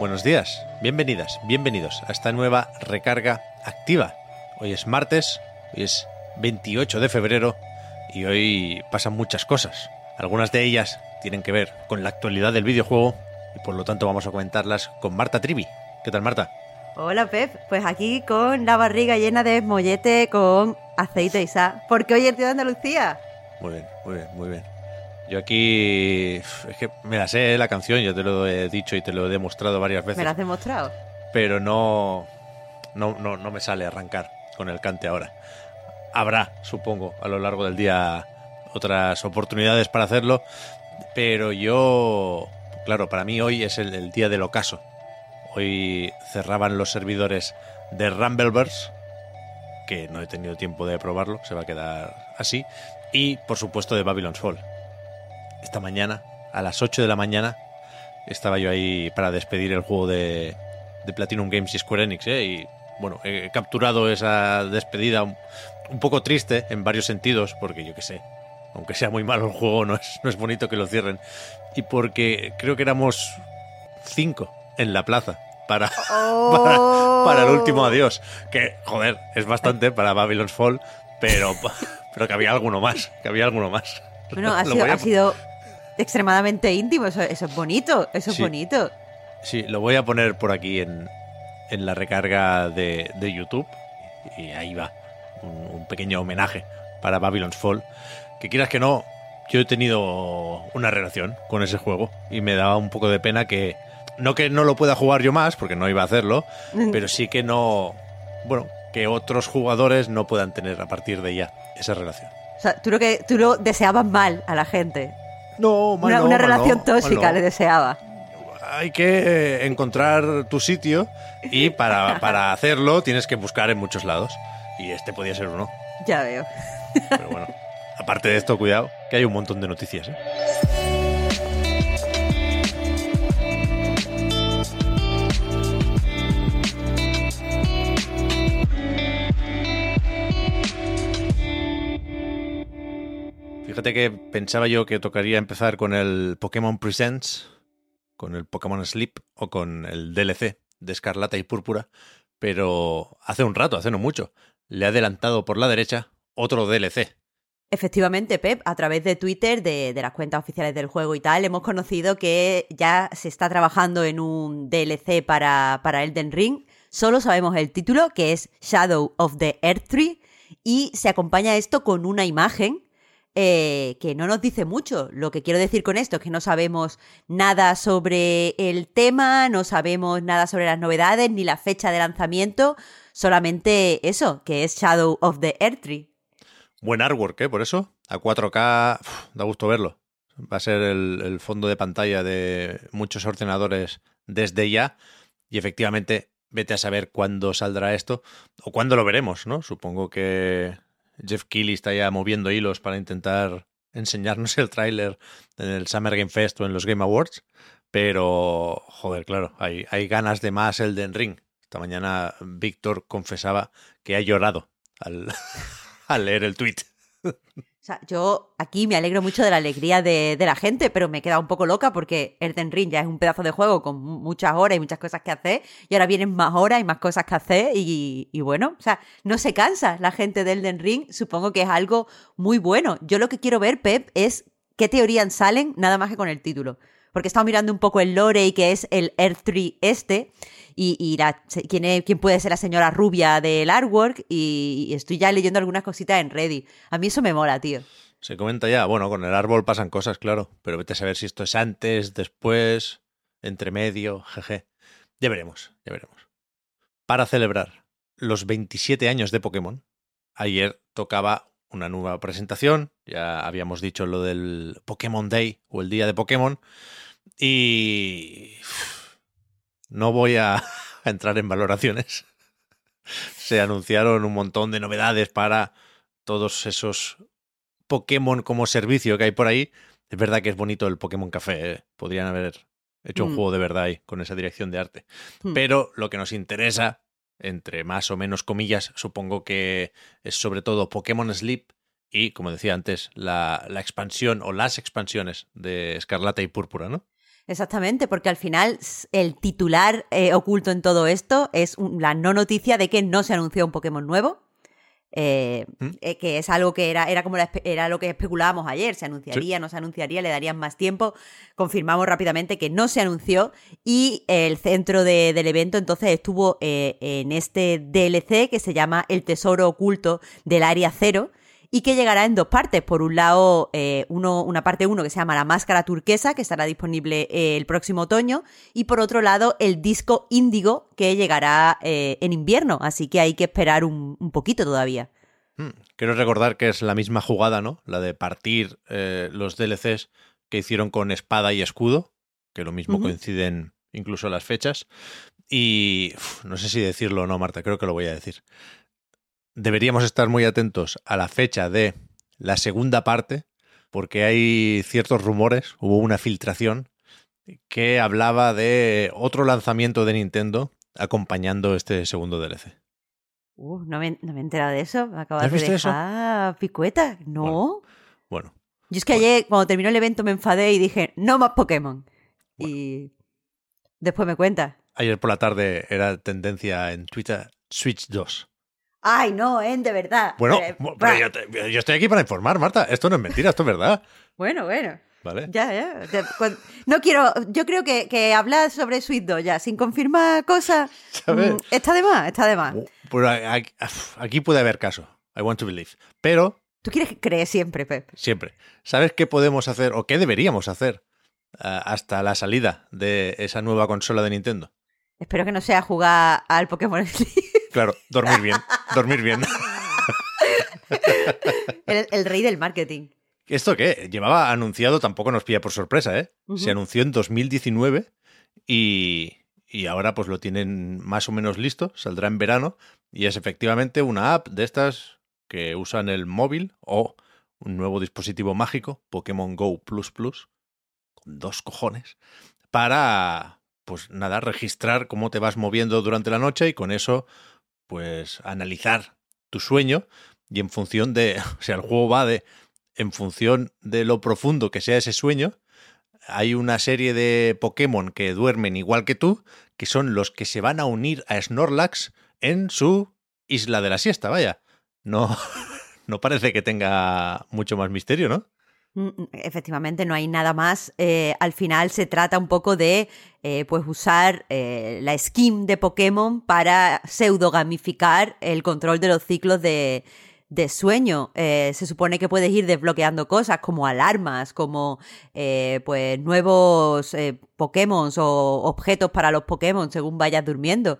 Buenos días, bienvenidas, bienvenidos a esta nueva recarga activa. Hoy es martes, hoy es 28 de febrero y hoy pasan muchas cosas. Algunas de ellas tienen que ver con la actualidad del videojuego y por lo tanto vamos a comentarlas con Marta Trivi. ¿Qué tal, Marta? Hola, Pep. Pues aquí con la barriga llena de mollete con aceite y sal. Porque hoy es día de Andalucía. Muy bien, muy bien, muy bien. Yo aquí. Es que me la sé la canción, yo te lo he dicho y te lo he demostrado varias veces. ¿Me la has demostrado? Pero no. No, no, no me sale arrancar con el cante ahora. Habrá, supongo, a lo largo del día otras oportunidades para hacerlo. Pero yo. Claro, para mí hoy es el, el día del ocaso. Hoy cerraban los servidores de Rumbleverse, que no he tenido tiempo de probarlo, se va a quedar así. Y, por supuesto, de Babylon's Fall. Esta mañana, a las 8 de la mañana, estaba yo ahí para despedir el juego de, de Platinum Games y Square Enix, ¿eh? Y bueno, he capturado esa despedida un, un poco triste en varios sentidos, porque yo qué sé, aunque sea muy malo el juego, no es, no es bonito que lo cierren. Y porque creo que éramos cinco en la plaza para, Oh. para, para el último adiós. Que, joder, es bastante para Babylon's Fall, pero, pero que había alguno más, que había alguno más. Bueno, ha sido, a- ha sido extremadamente íntimo. Eso, eso es bonito. Eso Sí. es bonito. Sí, lo voy a poner por aquí en, en la recarga de, de YouTube. Y ahí va. Un, un pequeño homenaje para Babylon's Fall. Que quieras que no, yo he tenido una relación con ese juego. Y me daba un poco de pena que. No que no lo pueda jugar yo más, porque no iba a hacerlo. Pero sí que no. Bueno, que otros jugadores no puedan tener a partir de ya esa relación. O sea, tú lo, que, tú lo deseabas mal a la gente. No, Una, una relación tóxica le deseaba. hay que encontrar tu sitio y para, para hacerlo tienes que buscar en muchos lados. Y este podía ser uno. Ya veo. Pero bueno, aparte de esto, cuidado, que hay un montón de noticias. ¿eh? Que pensaba yo que tocaría empezar con el Pokémon Presents, con el Pokémon Sleep o con el DLC de Escarlata y Púrpura, pero hace un rato, hace no mucho, le ha adelantado por la derecha otro DLC. Efectivamente, Pep, a través de Twitter, de, de las cuentas oficiales del juego y tal, hemos conocido que ya se está trabajando en un DLC para, para Elden Ring. Solo sabemos el título, que es Shadow of the Earth Tree, y se acompaña esto con una imagen eh, que no nos dice mucho. Lo que quiero decir con esto es que no sabemos nada sobre el tema, no sabemos nada sobre las novedades ni la fecha de lanzamiento, solamente eso, que es Shadow of the Earth Tree. Buen artwork, ¿eh? Por eso, a 4K, uf, da gusto verlo. Va a ser el, el fondo de pantalla de muchos ordenadores desde ya. Y efectivamente, vete a saber cuándo saldrá esto o cuándo lo veremos, ¿no? Supongo que Jeff Keighley está ya moviendo hilos para intentar enseñarnos el tráiler en el Summer Game Fest o en los Game Awards. Pero, joder, claro, hay, ganas de más Elden Ring. Esta mañana Víctor confesaba que ha llorado al leer el tweet. O sea, yo aquí me alegro mucho de la alegría de, de la gente, pero me he quedado un poco loca porque Elden Ring ya es un pedazo de juego con mu- muchas horas y muchas cosas que hacer, y ahora vienen más horas y más cosas que hacer, y, y bueno, o sea, no se cansa la gente de Elden Ring, supongo que es algo muy bueno. Yo lo que quiero ver, Pep, es qué teorías salen nada más que con el título. Porque he estado mirando un poco el lore y que es el Earth Tree este, y, quién, es- puede ser la señora rubia del artwork, y, estoy ya leyendo algunas cositas en Reddit. A mí eso me mola, tío. Se comenta ya, bueno, con el árbol pasan cosas, claro, pero vete a saber si esto es antes, después, entre medio, jeje. Ya veremos, ya veremos. Para celebrar los 27 años de Pokémon, ayer tocaba una nueva presentación. Ya habíamos dicho lo del Pokémon Day o el día de Pokémon. Y no voy a entrar en valoraciones. Se anunciaron un montón de novedades para todos esos Pokémon como servicio que hay por ahí. Es verdad que es bonito el Pokémon Café. ¿eh? Podrían haber hecho un Mm. juego de verdad ahí con esa dirección de arte. Hmm. Pero lo que nos interesa, entre más o menos comillas, supongo que es sobre todo Pokémon Sleep y, como decía antes, la, expansión o las expansiones de Escarlata y Púrpura, ¿no? Exactamente, porque al final el titular eh, oculto en todo esto es la no noticia de que no se anunció un Pokémon nuevo. Eh, ¿Mm? eh, que es algo que era, era como la era lo que especulábamos ayer, se anunciaría, no se anunciaría, le darían más tiempo. Confirmamos rápidamente que no se anunció y el centro de- del evento entonces estuvo eh, en este DLC que se llama El Tesoro Oculto del Área Cero y que llegará en dos partes. Por un lado, eh, uno, una parte 1 que se llama La Máscara Turquesa, que estará disponible eh, el próximo otoño, y por otro lado, el disco Índigo, que llegará eh, en invierno, así que hay que esperar un, un poquito todavía. Mm, Quiero recordar que es la misma jugada, ¿no? La de partir eh, los DLCs que hicieron con Espada y Escudo, que lo mismo coinciden incluso las fechas. Y uf, no sé si decirlo o no, Marta, creo que lo voy a decir. Deberíamos estar muy atentos a la fecha de la segunda parte, porque hay ciertos rumores, hubo una filtración que hablaba de otro lanzamiento de Nintendo acompañando este segundo DLC. Uh, no, me, no me he enterado de eso, me ¿Has acabas de visto eso? dejar picueta. No. Bueno, Yo es que ayer, cuando terminó el evento, me enfadé y dije, no más Pokémon. Y después me cuenta. ayer por la tarde era tendencia en Twitter Switch 2. Ay, no, ¿eh? De verdad. Bueno, Eh, pero yo, te- yo estoy aquí para informar, Marta. Esto no es mentira, esto es verdad. Bueno, bueno. ¿Vale? Ya, ya. No quiero, yo creo que, que hablar sobre Switch 2 ya sin confirmar cosas ¿Sabes? mm, está de más, está de más. Pero aquí, aquí puede haber caso. I want to believe. Pero, Tú quieres creer siempre, Pep. siempre, ¿sabes qué podemos hacer o qué deberíamos hacer hasta la salida de esa nueva consola de Nintendo? Espero que no sea jugar al Pokémon Sleep. Claro, dormir bien. dormir bien. el, el rey del marketing. ¿Esto qué? Llevaba anunciado, tampoco nos pilla por sorpresa, ¿eh? Se anunció en 2019 y, y ahora pues lo tienen más o menos listo, saldrá en verano y es efectivamente una app de estas que usan el móvil o un nuevo dispositivo mágico, Pokémon Go Plus Plus, con dos cojones, para, pues nada, registrar cómo te vas moviendo durante la noche y con eso, pues analizar tu sueño y en función de, o sea, el juego va de, en función de lo profundo que sea ese sueño, hay una serie de Pokémon que duermen igual que tú, que son los que se van a unir a Snorlax en su isla de la siesta, vaya. No, no parece que tenga mucho más misterio, ¿no? Mm, Efectivamente, no hay nada más. Eh, al final se trata un poco de eh, pues usar eh, la skin de Pokémon para pseudo gamificar el control de los ciclos de, de sueño. Se supone que puedes ir desbloqueando cosas como alarmas, como pues nuevos Pokémon o objetos para los Pokémon según vayas durmiendo.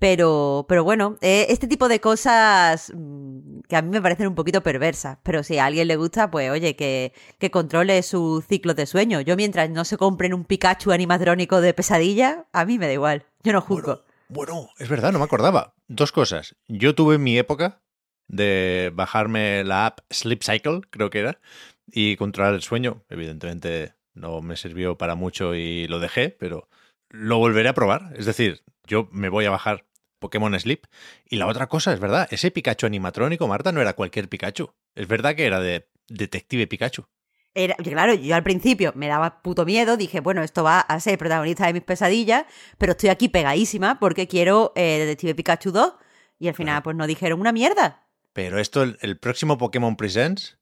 Pero, pero bueno, eh, este tipo de cosas mm, que a mí me parecen un poquito perversas. Pero si a alguien le gusta, pues oye, que, controle su ciclo de sueño. Yo mientras no se compren un Pikachu animatrónico de pesadilla, a mí me da igual. Yo no juzgo. Bueno, es verdad, no me acordaba. Dos cosas. Yo tuve mi época de bajarme la app Sleep Cycle, creo que era, y controlar el sueño. Evidentemente no me sirvió para mucho y lo dejé, pero lo volveré a probar. Es decir, yo me voy a bajar Pokémon Sleep. Y la otra cosa, es verdad, ese Pikachu animatrónico, Marta, no era cualquier Pikachu. Es verdad que era de Detective Pikachu. Era, claro, yo al principio me daba puto miedo, dije, bueno, esto va a ser protagonista de mis pesadillas, pero estoy aquí pegadísima porque quiero eh, Detective Pikachu 2 y al final pues no dijeron una mierda. Pero esto, el, el próximo Pokémon Presents,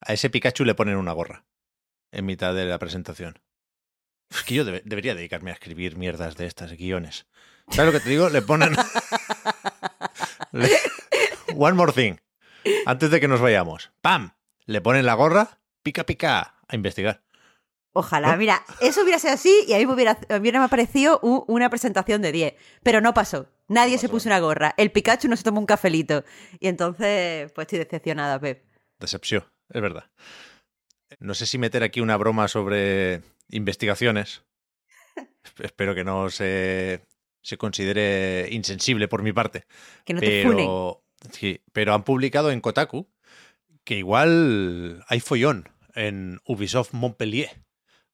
a ese Pikachu le ponen una gorra en mitad de la presentación. Es que yo debe- debería dedicarme a escribir mierdas de estas guiones. ¿Sabes lo que te digo? Le ponen... Le- One more thing. Antes de que nos vayamos. ¡Pam! Le ponen la gorra, pica pica, a investigar. Ojalá, ¿No? mira, eso hubiera sido así y a mí me hubiera, me hubiera parecido una presentación de 10, pero no pasó. Nadie No se puso una gorra. El Pikachu no se tomó un cafelito. Y entonces, pues estoy decepcionada, Pep. Decepción, es verdad. No sé si meter aquí una broma sobre investigaciones. Espero que no se, se considere insensible por mi parte. Que no te pero, sí, pero han publicado en Kotaku que igual hay follón en Ubisoft Montpellier.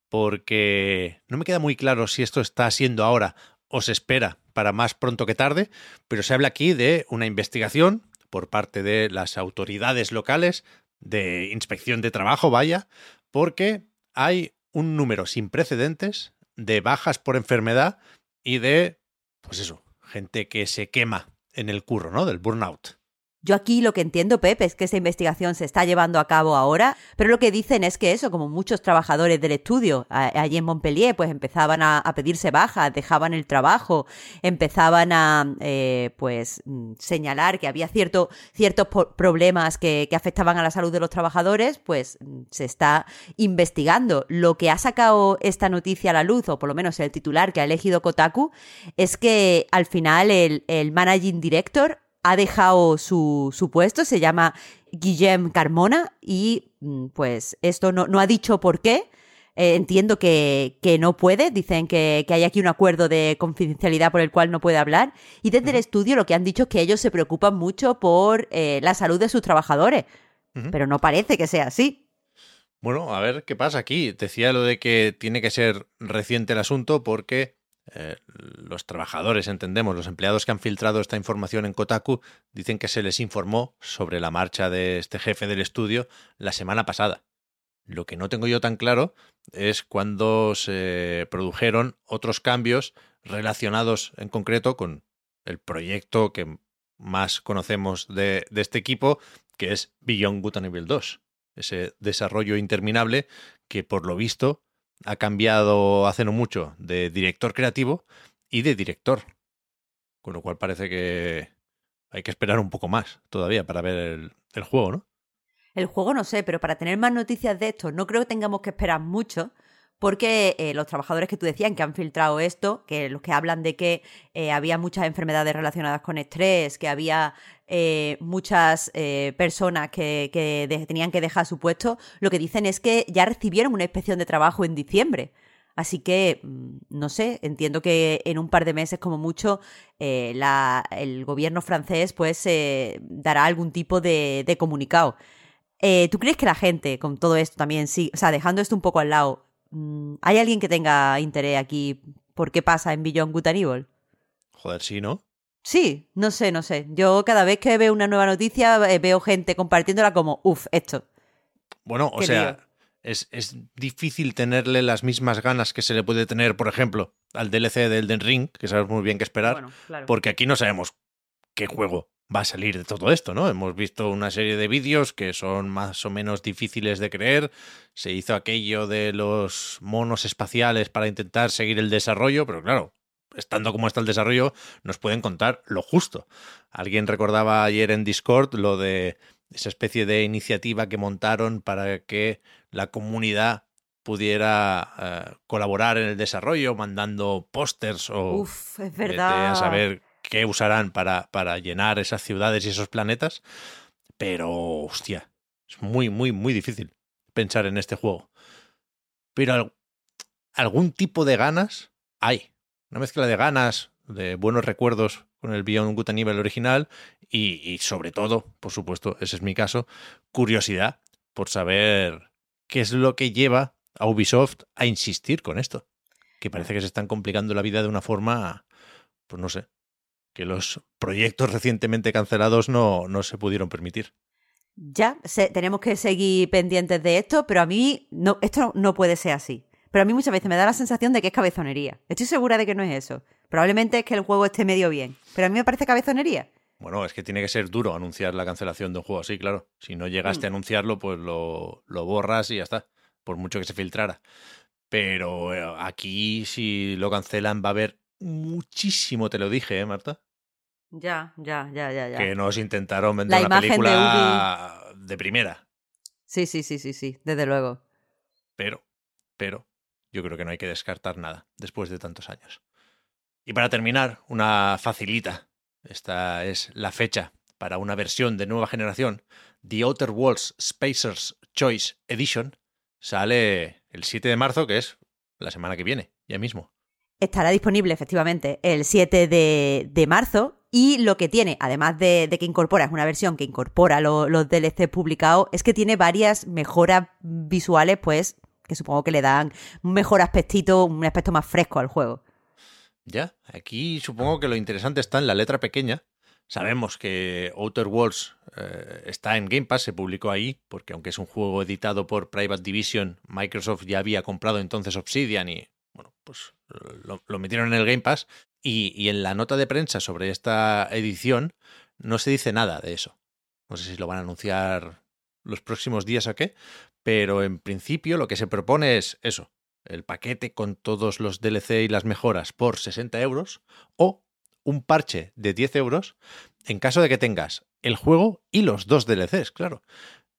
Porque no me queda muy claro si esto está siendo ahora o se espera para más pronto que tarde, pero se habla aquí de una investigación por parte de las autoridades locales de inspección de trabajo, vaya, porque hay un número sin precedentes de bajas por enfermedad y de, pues eso, gente que se quema en el curro, ¿no? Del burnout. Yo aquí lo que entiendo, Pepe, es que esta investigación se está llevando a cabo ahora, pero lo que dicen es que eso, como muchos trabajadores del estudio allí en Montpellier, pues empezaban a, pedirse bajas, dejaban el trabajo, empezaban a, eh, pues, mm, señalar que había cierto, ciertos problemas que, afectaban a la salud de los trabajadores, pues mm, se está investigando. Lo que ha sacado esta noticia a la luz, o por lo menos el titular que ha elegido Kotaku, es que al final el managing director ha dejado su, su puesto, se llama Guillem Carmona y mm, pues esto no, no ha dicho por qué. Eh, entiendo que, que, no puede, dicen que, que, hay aquí un acuerdo de confidencialidad por el cual no puede hablar. Y desde el estudio lo que han dicho es que ellos se preocupan mucho por eh, la salud de sus trabajadores, pero no parece que sea así. Bueno, a ver qué pasa aquí. Decía lo de que tiene que ser reciente el asunto porque eh, los trabajadores, entendemos, los empleados que han filtrado esta información en Kotaku, dicen que se les informó sobre la marcha de este jefe del estudio la semana pasada. Lo que no tengo yo tan claro es cuando se produjeron otros cambios relacionados en concreto con el proyecto que más conocemos de, este equipo, que es Beyond Good and Evil 2. Ese desarrollo interminable que por lo visto ha cambiado hace no mucho de director creativo y de director. Con lo cual parece que hay que esperar un poco más todavía para ver el, juego, ¿no? El juego no sé, pero para tener más noticias de esto no creo que tengamos que esperar mucho porque eh, los trabajadores que tú decías que han filtrado esto, que los que hablan de que eh, había muchas enfermedades relacionadas con estrés, que había eh, muchas personas que, tenían que dejar su puesto, lo que dicen es que ya recibieron una inspección de trabajo en diciembre. Así que, mm, no sé, entiendo que en un par de meses como mucho el gobierno francés pues dará algún tipo de, de comunicado. ¿Tú crees que la gente con todo esto también, sí, o sea, dejando esto un poco al lado, ¿Hay alguien que tenga interés aquí por qué pasa en Beyond Good and Evil? Joder, sí, ¿no? Sí, no sé, no sé. Yo cada vez que veo una nueva noticia eh, veo gente compartiéndola como, uff, esto. Bueno, o sea, es, es, difícil tenerle las mismas ganas que se le puede tener, por ejemplo, al DLC de Elden Ring, que sabemos muy bien qué esperar, porque aquí no sabemos qué juego va a salir de todo esto, ¿no? Hemos visto una serie de vídeos que son más o menos difíciles de creer. Se hizo aquello de los monos espaciales para intentar seguir el desarrollo, pero claro, estando como está el desarrollo, nos pueden contar lo justo. Alguien recordaba ayer en Discord lo de esa especie de iniciativa que montaron para que la comunidad pudiera eh, colaborar en el desarrollo, mandando pósters o Uf, es verdad. a saber qué usarán para, para llenar esas ciudades y esos planetas. Pero, hostia, es muy, muy, muy difícil pensar en este juego. Pero algún tipo de ganas hay. Una mezcla de ganas, de buenos recuerdos con el Beyond Good Nivel original y, sobre todo, por supuesto, ese es mi caso, curiosidad por saber qué es lo que lleva a Ubisoft a insistir con esto. Que parece que se están complicando la vida de una forma, pues no sé, que los proyectos recientemente cancelados no, no se pudieron permitir. Ya, tenemos que seguir pendientes de esto, pero a mí no, esto no puede ser así. Pero a mí muchas veces me da la sensación de que es cabezonería. Estoy segura de que no es eso. Probablemente es que el juego esté medio bien. Pero a mí me parece cabezonería. Bueno, es que tiene que ser duro anunciar la cancelación de un juego así, claro. Si no llegaste a mm. anunciarlo, pues lo, lo borras y ya está. Por mucho que se filtrara. Pero eh, aquí, si lo cancelan, va a haber muchísimo, te lo dije, ¿eh, Marta? Ya, ya, ya, ya, ya. Que nos intentaron vender la una película de, primera. Sí, sí, sí, sí, sí, desde luego. Pero, pero, yo creo que no hay que descartar nada después de tantos años. Y para terminar, una facilita. Esta es la fecha para una versión de nueva generación The Outer Worlds Spacers Choice Edition, sale el 7 de marzo, que es la semana que viene, ya mismo. Estará disponible efectivamente el 7 de, marzo y lo que tiene, además de, que incorpora, es una versión que incorpora los DLC publicados, es que tiene varias mejoras visuales, pues, que supongo que le dan un mejor aspectito, un aspecto más fresco al juego. Ya, aquí supongo que lo interesante está en la letra pequeña. Sabemos que Outer Worlds eh, está en Game Pass, se publicó ahí, porque aunque es un juego editado por Private Division, Microsoft ya había comprado entonces Obsidian y, pues lo, metieron en el Game Pass. Y, en la nota de prensa sobre esta edición no se dice nada de eso. No sé si lo van a anunciar los próximos días o qué, pero en principio lo que se propone es eso, el paquete con todos los DLC y las mejoras por 60 euros o un parche de 10 euros en caso de que tengas el juego y los dos DLCs, claro.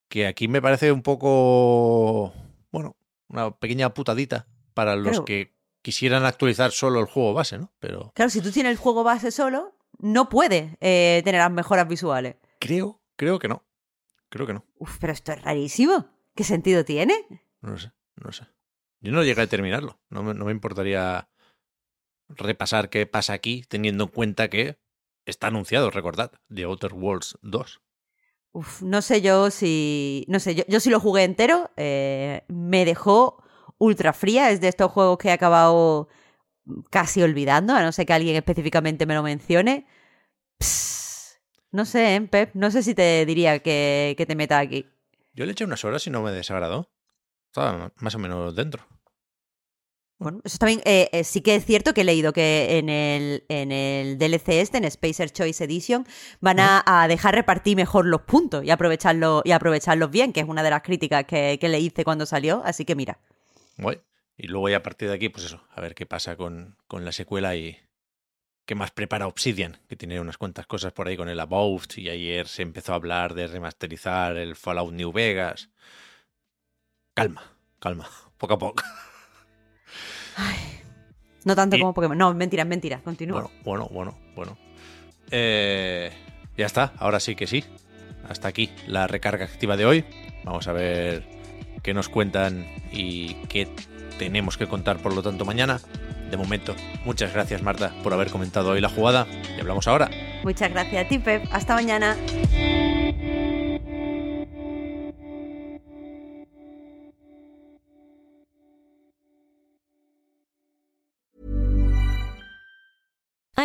Que aquí me parece un poco, bueno, una pequeña putadita para los que quisieran actualizar solo el juego base, ¿no? Pero claro, si tú tienes el juego base solo, no puedes eh, tener las mejoras visuales. Creo, creo que no. Creo que no. Uf, pero esto es rarísimo. ¿Qué sentido tiene? No sé, no sé. Yo no llegué a terminarlo. No me, no me importaría repasar qué pasa aquí, teniendo en cuenta que está anunciado, recordad, The Outer Worlds 2. Uf, no sé yo si. No sé, yo, yo sí lo jugué entero. Eh, me dejó ultra fría. Es de estos juegos que he acabado casi olvidando, a no ser que alguien específicamente me lo mencione. no sé, ¿eh, Pep. No sé si te diría que, que te meta aquí. Yo le eché unas horas y no me desagradó. Estaba más o menos dentro. Bueno, eso también eh, eh, sí que es cierto que he leído que en el, en el DLC este, en Spacer Choice Edition, van a, dejar repartir mejor los puntos y aprovecharlo, y aprovecharlos bien, que es una de las críticas que, le hice cuando salió. Así que mira. Y luego ya a partir de aquí, pues eso, a ver qué pasa con, con la secuela y qué más prepara Obsidian, que tiene unas cuantas cosas por ahí con el About, y ayer se empezó a hablar de remasterizar el Fallout New Vegas. Calma, calma, poco a poco. no tanto como Pokémon. No, mentira, mentira. Continúa. Bueno, bueno, bueno, bueno. Eh, ya está, ahora sí que sí. Hasta aquí la recarga activa de hoy. Vamos a ver qué nos cuentan y qué tenemos que contar, por lo tanto, mañana. De momento, muchas gracias, Marta, por haber comentado hoy la jugada. Y hablamos ahora. Muchas gracias a ti, Pep. Hasta mañana.